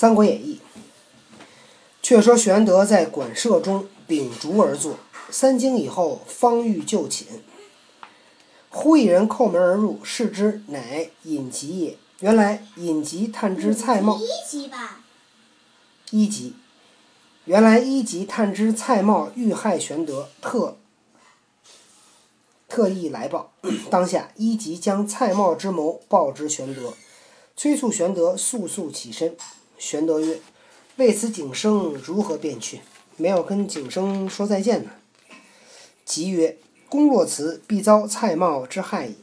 三国演义》。却说玄德在馆舍中秉烛而坐，三更以后方欲就寝，忽一人叩门而入，视之，乃尹吉也。原来尹吉探知蔡瑁，一级吧，一级。原来一级探知蔡瑁欲害玄德，特特意来报。当下一级将蔡瑁之谋报之玄德，催促玄德速速起身。玄德曰：“为此景生如何便去？没有跟景生说再见呢。”吉曰：“公若辞，必遭蔡瑁之害矣。”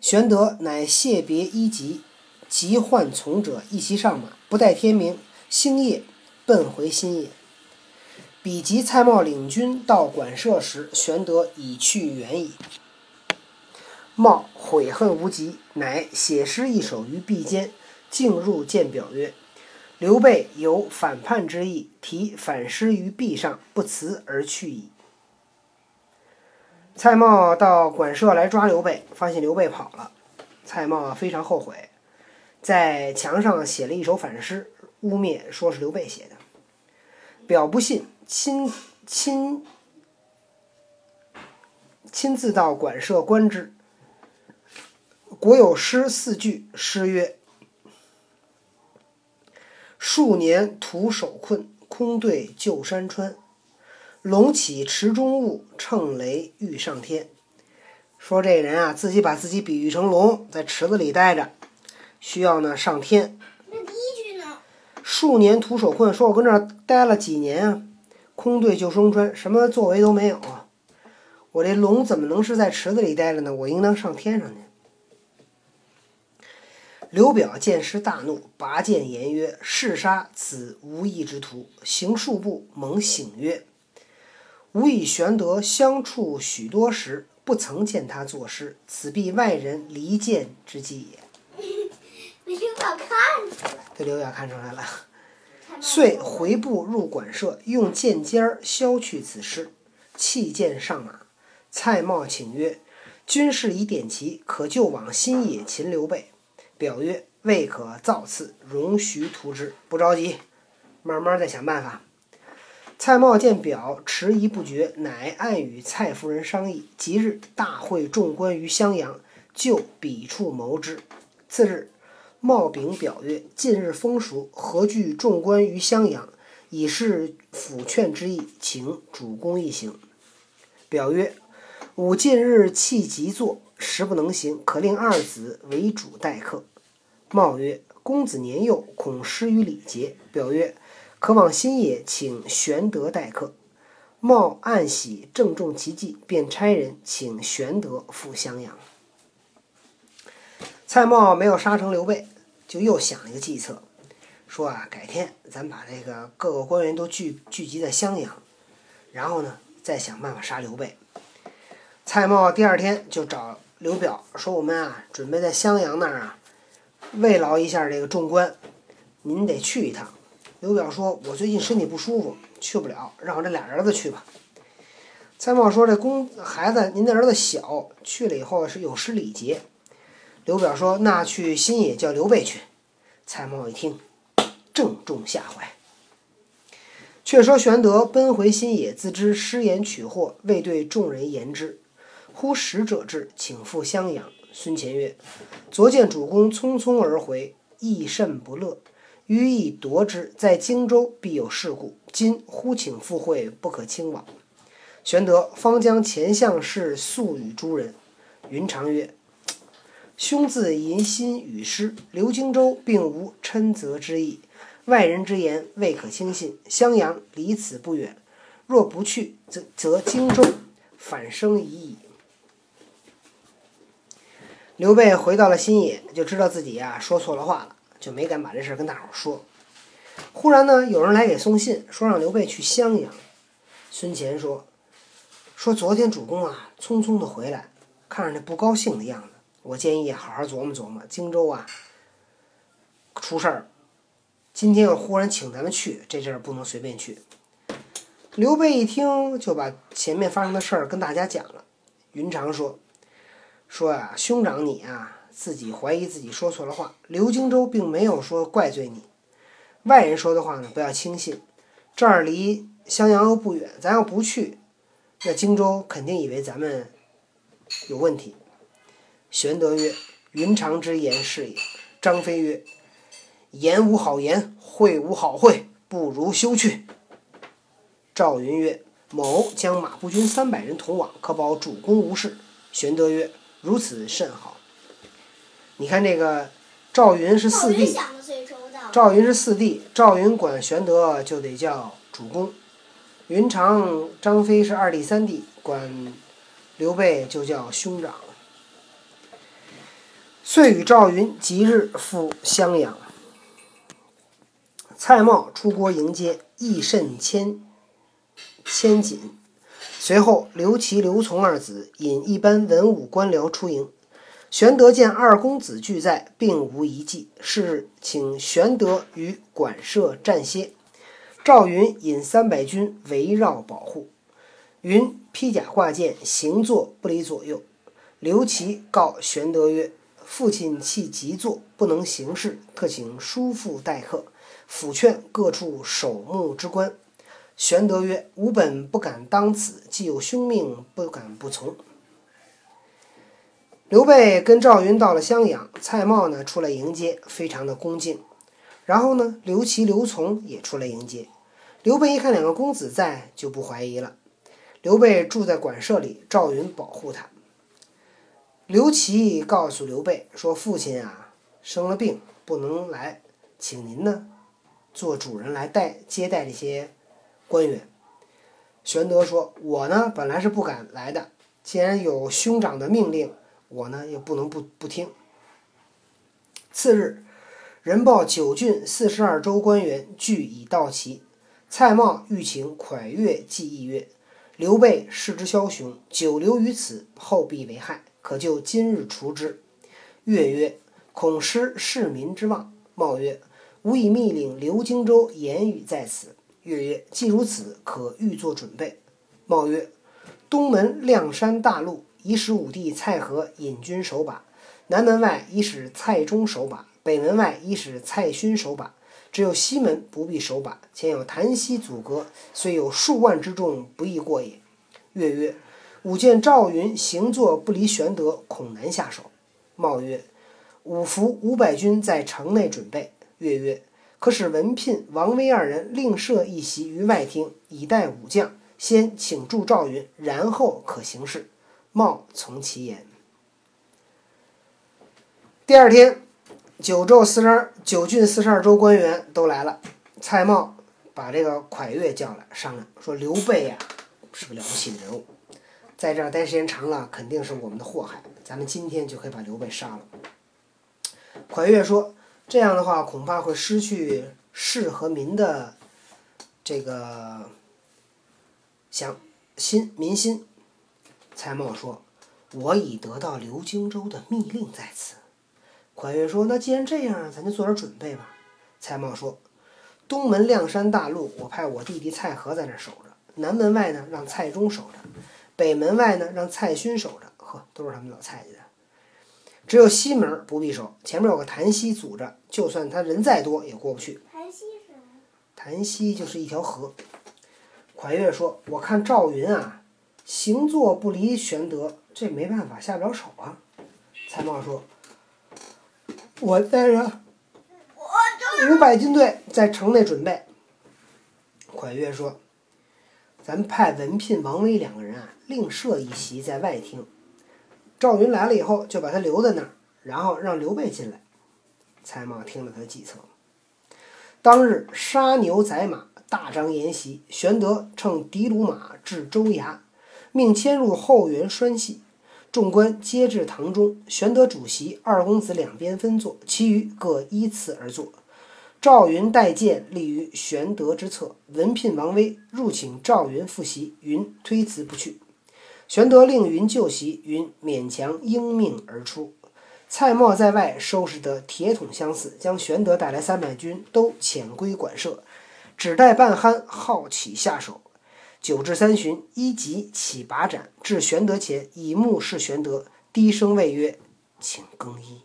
玄德乃谢别一级，即唤从者一齐上马，不待天明，星夜奔回新野。比及蔡瑁领军到馆舍时，玄德已去远矣。瑁悔恨无极，乃写诗一首于壁间，径入见表曰：“刘备有反叛之意，题反诗于壁上，不辞而去矣。”蔡瑁到馆舍来抓刘备，发现刘备跑了。蔡瑁非常后悔，在墙上写了一首反诗，污蔑说是刘备写的。表不信，亲亲亲自到馆舍观之。国有诗四句，诗曰：“数年徒手困，空对旧山川。”龙起池中物，乘雷欲上天。说这人啊，自己把自己比喻成龙，在池子里待着，需要呢上天。那第一句呢？数年徒手困，说我跟这儿待了几年啊，空对救生川，什么作为都没有啊。我这龙怎么能是在池子里待着呢？我应当上天上去。刘表见师大怒，拔剑言曰：“誓杀此无义之徒！”行数步，猛醒曰。吾与玄德相处许多时，不曾见他作诗，此必外人离间之计也。被刘表看出来，这刘表看出来了，遂回步入馆舍，用剑尖儿削去此诗，弃剑上马。蔡瑁请曰：“军士已点齐，可就往新野擒刘备。”表曰：“未可造次，容徐图之。不着急，慢慢再想办法。”蔡瑁见表迟疑不决，乃暗与蔡夫人商议。即日大会众官于襄阳，就彼处谋之。次日，瑁禀表曰：“近日风熟，何惧众官于襄阳？以示抚劝之意，请主公一行。”表曰：“吾近日气急坐，实不能行，可令二子为主待客。”瑁曰：“公子年幼，恐失于礼节。”表曰：可往新野请玄德待客。茂暗喜，正中其计，便差人请玄德赴襄阳。蔡瑁没有杀成刘备，就又想了一个计策，说啊，改天咱把这个各个官员都聚聚集在襄阳，然后呢，再想办法杀刘备。蔡瑁第二天就找刘表说：“我们啊，准备在襄阳那儿啊，慰劳一下这个众官，您得去一趟。”刘表说：“我最近身体不舒服，去不了，让我这俩儿子去吧。”蔡瑁说：“这公孩子，您的儿子小，去了以后是有失礼节。”刘表说：“那去新野叫刘备去。”蔡瑁一听，正中下怀。却说玄德奔回新野，自知失言取祸，未对众人言之。忽使者至，请赴襄阳。孙乾曰：“昨见主公匆匆而回，亦甚不乐。”欲以夺之，在荆州必有事故。今忽请赴会，不可轻往。玄德方将前项事诉与诸人。云长曰：“兄自淫心语诗，留荆州并无嗔责之意。外人之言未可轻信。襄阳离此不远，若不去，则则荆州反生疑矣。”刘备回到了新野，就知道自己呀说错了话了。就没敢把这事跟大伙说。忽然呢，有人来给送信，说让刘备去襄阳。孙乾说：“说昨天主公啊，匆匆的回来，看着那不高兴的样子。我建议好好琢磨琢磨，荆州啊出事儿，今天又忽然请咱们去，这事儿不能随便去。”刘备一听，就把前面发生的事儿跟大家讲了。云长说：“说啊，兄长你啊。”自己怀疑自己说错了话。刘荆州并没有说怪罪你，外人说的话呢，不要轻信。这儿离襄阳又不远，咱要不去，那荆州肯定以为咱们有问题。玄德曰：“云长之言是也。”张飞曰：“言无好言，会无好会，不如休去。”赵云曰：“某将马步军三百人同往，可保主公无事。”玄德曰：“如此甚好。”你看这个赵云是四弟。赵云是四弟，赵云管玄德就得叫主公。云长、张飞是二弟、三弟，管刘备就叫兄长。遂与赵云即日赴襄阳。蔡瑁出国迎接，亦甚谦谦谨。随后，刘琦、刘琮二子引一班文武官僚出迎。玄德见二公子俱在，并无一计，是日请玄德于馆舍暂歇。赵云引三百军围绕保护。云披甲挂剑，行坐不离左右。刘琦告玄德曰：“父亲气急坐，不能行事，特请叔父代客，抚劝各处守墓之官。”玄德曰：“吾本不敢当此，既有兄命，不敢不从。”刘备跟赵云到了襄阳，蔡瑁呢出来迎接，非常的恭敬。然后呢，刘琦、刘琮也出来迎接。刘备一看两个公子在，就不怀疑了。刘备住在馆舍里，赵云保护他。刘琦告诉刘备说：“父亲啊，生了病，不能来，请您呢做主人来带接待这些官员。”玄德说：“我呢本来是不敢来的，既然有兄长的命令。”我呢又不能不不听。次日，人报九郡四十二州官员俱已到齐。蔡瑁欲请蒯越计议曰：“刘备视之枭雄，久留于此，后必为害，可就今日除之。”越曰：“恐失市民之望。”茂曰：“吾已密令刘荆州言语在此。”月曰：“既如此，可预作准备。”茂曰：“东门亮山大路。”已使武帝蔡和引军守把，南门外已使蔡中守把，北门外已使蔡勋守把，只有西门不必守把，前有檀溪阻隔，虽有数万之众，不易过也。月曰：“吾见赵云行坐不离玄德，恐难下手。”茂曰：“吾伏五百军在城内准备。”月曰：“可使文聘、王威二人另设一席于外厅，以待武将，先请助赵云，然后可行事。”茂从其言。第二天，九州四十二、九郡四十二州官员都来了。蔡瑁把这个蒯越叫来商量，说：“刘备呀，是个了不起的人物，在这儿待时间长了，肯定是我们的祸害。咱们今天就可以把刘备杀了。”蒯越说：“这样的话，恐怕会失去士和民的这个想心民心。”蔡瑁说：“我已得到刘荆州的密令在此。”蒯越说：“那既然这样，咱就做点准备吧。”蔡瑁说：“东门亮山大路，我派我弟弟蔡和在那守着；南门外呢，让蔡中守着；北门外呢，让蔡勋守着。呵，都是他们老蔡家的。只有西门不必守，前面有个檀溪阻着，就算他人再多也过不去。檀溪是？檀溪就是一条河。”蒯越说：“我看赵云啊。”行坐不离玄德，这没办法，下不了手啊。蔡瑁说：“我带着五百军队在城内准备。”蒯越说：“咱派文聘、王威两个人啊，另设一席在外厅。赵云来了以后，就把他留在那儿，然后让刘备进来。”蔡瑁听了他的计策。当日杀牛宰马，大张筵席。玄德乘的卢马至州衙。命迁入后园拴系，众官皆至堂中。玄德主席，二公子两边分坐，其余各依次而坐。赵云带剑立于玄德之侧。文聘、王威入请赵云复席，云推辞不去。玄德令云就席，云勉强应命而出。蔡瑁在外收拾得铁桶相似，将玄德带来三百军都遣归馆舍，只待半酣，好起下手。九至三巡，一急起拔斩，至玄德前，以目视玄德，低声谓曰：“请更衣。”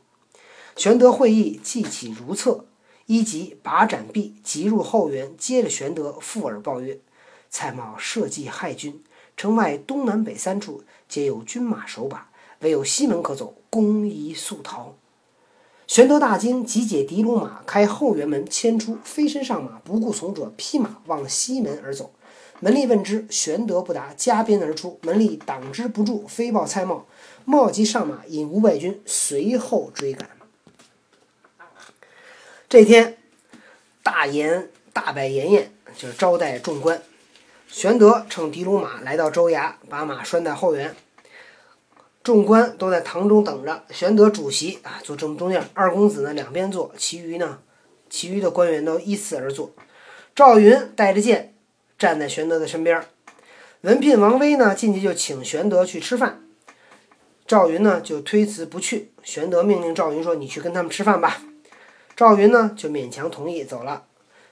玄德会意，记起如厕。一即把斩毕，即入后园，接着玄德附耳报曰：“蔡瑁设计害军，城外东南北三处皆有军马守把，唯有西门可走，公宜速逃。”玄德大惊，急解的卢马，开后园门，牵出，飞身上马，不顾从者，披马往西门而走。门吏问之，玄德不答，加鞭而出。门吏挡之不住，飞报蔡瑁。瑁即上马，引五百军随后追赶。这天，大筵大摆筵宴，就是招待众官。玄德乘的卢马来到州衙，把马拴在后园。众官都在堂中等着，玄德主席啊，坐正中间，二公子呢两边坐，其余呢，其余的官员都依次而坐。赵云带着剑站在玄德的身边。文聘、王威呢进去就请玄德去吃饭，赵云呢就推辞不去。玄德命令赵云说：“你去跟他们吃饭吧。”赵云呢就勉强同意走了。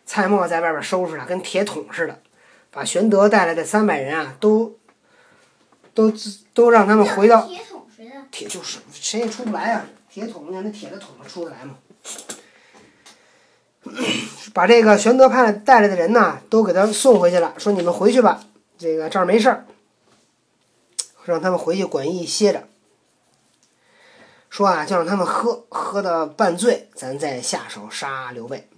蔡瑁在外边收拾他，跟铁桶似的，把玄德带来的三百人啊都。都都让他们回到铁桶似的。铁就是谁也出不来啊！铁桶，你看那铁的桶能出得来吗？把这个玄德派带来的人呢，都给他送回去了，说你们回去吧，这个这儿没事儿，让他们回去馆驿歇着。说啊，就让他们喝，喝的半醉，咱再下手杀刘备。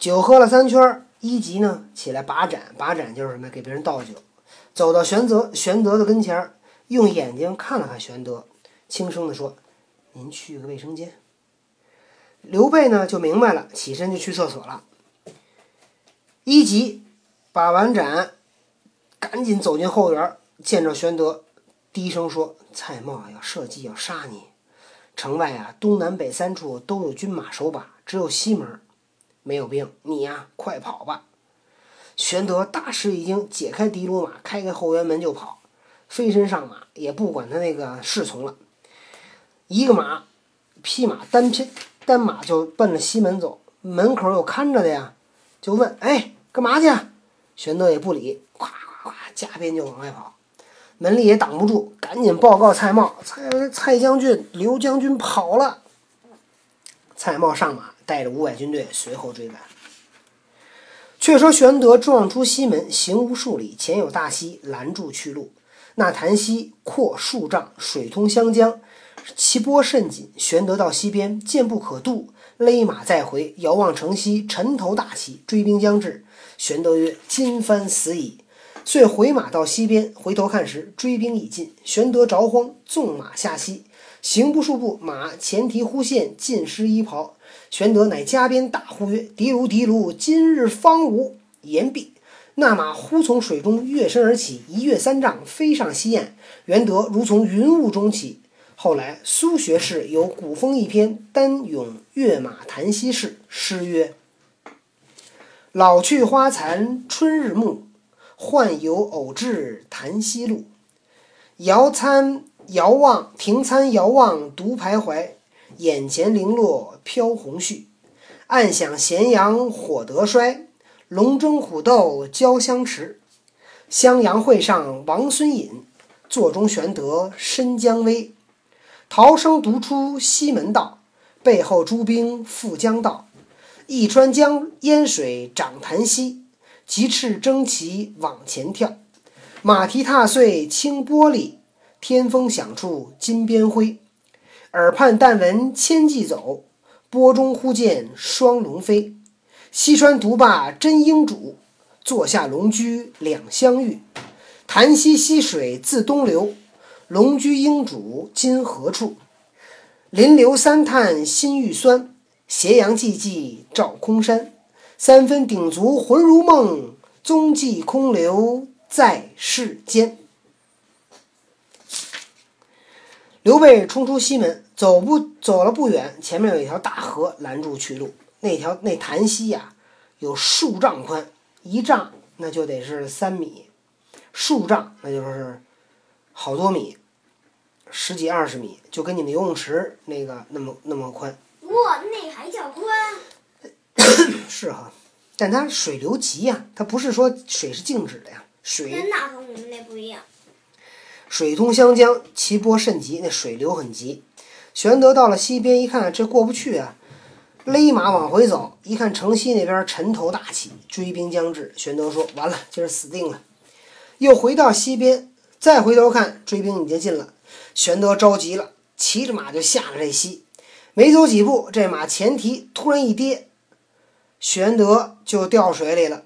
酒喝了三圈，一级呢起来把盏，把盏就是什么？给别人倒酒。走到玄德玄德的跟前儿，用眼睛看了看玄德，轻声地说：“您去个卫生间。”刘备呢就明白了，起身就去厕所了。一级把完盏，赶紧走进后园，见着玄德，低声说：“蔡瑁要设计要杀你。城外啊，东南北三处都有军马守把，只有西门没有兵。你呀，快跑吧！”玄德大吃一惊，解开的卢马，开开后园门就跑，飞身上马，也不管他那个侍从了，一个马匹马单匹单马就奔着西门走。门口有看着的呀，就问：“哎，干嘛去？”玄德也不理，咵咵咵，加鞭就往外跑。门里也挡不住，赶紧报告蔡瑁：“蔡蔡将军、刘将军跑了。”蔡瑁上马，带着五百军队随后追赶。却说玄德撞出西门，行无数里，前有大溪拦住去路。那潭溪阔数丈，水通湘江，其波甚紧。玄德到溪边，见不可渡，勒马再回。遥望城西，尘头大起，追兵将至。玄德曰：“今番死矣。”遂回马到溪边，回头看时，追兵已尽。玄德着慌，纵马下溪，行不数步，马前蹄忽现，尽失衣袍。玄德乃加鞭大呼曰：“的卢，的卢，今日方无。”言毕，那马忽从水中跃身而起，一跃三丈，飞上西岸。玄德如从云雾中起。后来苏学士有古风一篇《单咏跃马谈溪事》，诗曰：“老去花残春日暮，换有偶至潭溪路。遥参遥望，停参遥望，独徘徊。”眼前零落飘红絮，暗想咸阳火得衰。龙争虎斗交相持，襄阳会上王孙隐，座中玄德身将危。逃生独出西门道，背后诸兵赴江道。一川江淹水涨潭溪，急赤征旗往前跳。马蹄踏碎清玻璃，天风响处金鞭挥。耳畔但闻千骑走，波中忽见双龙飞。西川独霸真英主，坐下龙驹两相遇。潭溪溪水自东流，龙驹英主今何处？临流三叹心欲酸，斜阳寂寂照空山。三分鼎足魂如梦，踪迹空留在世间。刘备冲出西门。走不走了不远，前面有一条大河拦住去路。那条那潭溪呀，有数丈宽，一丈那就得是三米，数丈那就是好多米，十几二十米，就跟你们游泳池那个那么那么宽。哇，那还叫宽？是哈，但它水流急呀，它不是说水是静止的呀，水。跟那和我们那不一样。水通湘江，其波甚急，那水流很急。玄德到了西边一看，这过不去啊，勒马往回走，一看城西那边尘头大起，追兵将至。玄德说：“完了，今儿死定了。”又回到西边，再回头看，追兵已经近了。玄德着急了，骑着马就下了这溪。没走几步，这马前蹄突然一跌，玄德就掉水里了。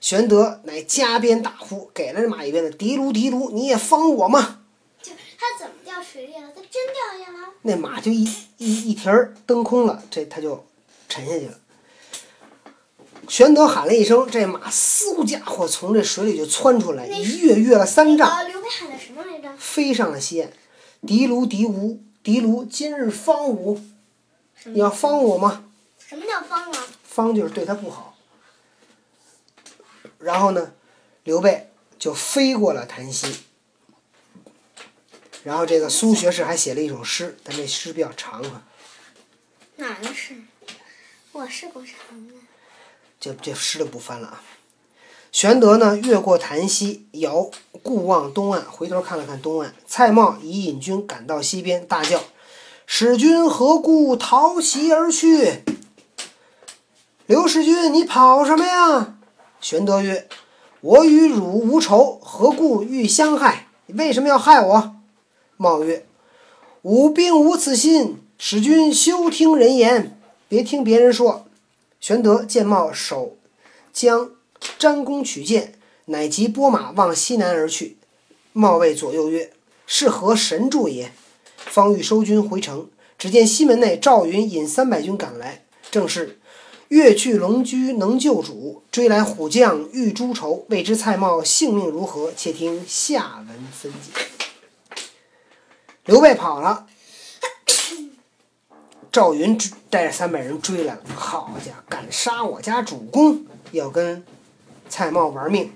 玄德乃加鞭大呼，给了这马一鞭子：“的卢的卢，你也方我吗？”就他怎么掉水里了？他真掉下了？那马就一一一蹄儿蹬空了，这他就沉下去了。玄德喊了一声，这马嗖家伙从这水里就窜出来，一跃跃了三丈，呃，刘备喊的什么来着？飞上了西岸。的卢的卢，的卢今日方吾，你要方我吗？什么叫方啊？方就是对他不好。然后呢，刘备就飞过了檀溪。然后这个苏学士还写了一首诗，但这诗比较长啊，哪儿的事？我是不长的。就这诗就不翻了啊。玄德呢，越过檀溪，遥顾望东岸，回头看了看东岸，蔡瑁已引军赶到西边，大叫：“使君何故逃袭而去？”刘使君，你跑什么呀？玄德曰：“我与汝无仇，何故欲相害？你为什么要害我？”茂曰：“吾并无此心，使君休听人言，别听别人说。”玄德见茂手将詹弓取箭，乃即拨马往西南而去。茂谓左右曰：“是何神助也？”方欲收军回城，只见西门内赵云引三百军赶来，正是越去龙驹能救主，追来虎将欲诛仇。未知蔡瑁性命如何？且听下文分解。刘备跑了，赵云带着三百人追来了。好家伙，敢杀我家主公，要跟蔡瑁玩命。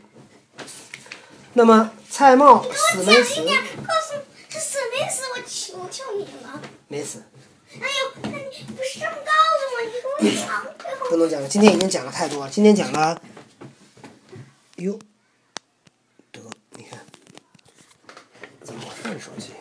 那么蔡瑁死没死告诉我他死没死？我求求你了！没死，哎呦，那你不是这么告诉我？你给我讲，不能讲了。今天已经讲了太多了，今天讲了，哟，得，你看，怎么回事？手机？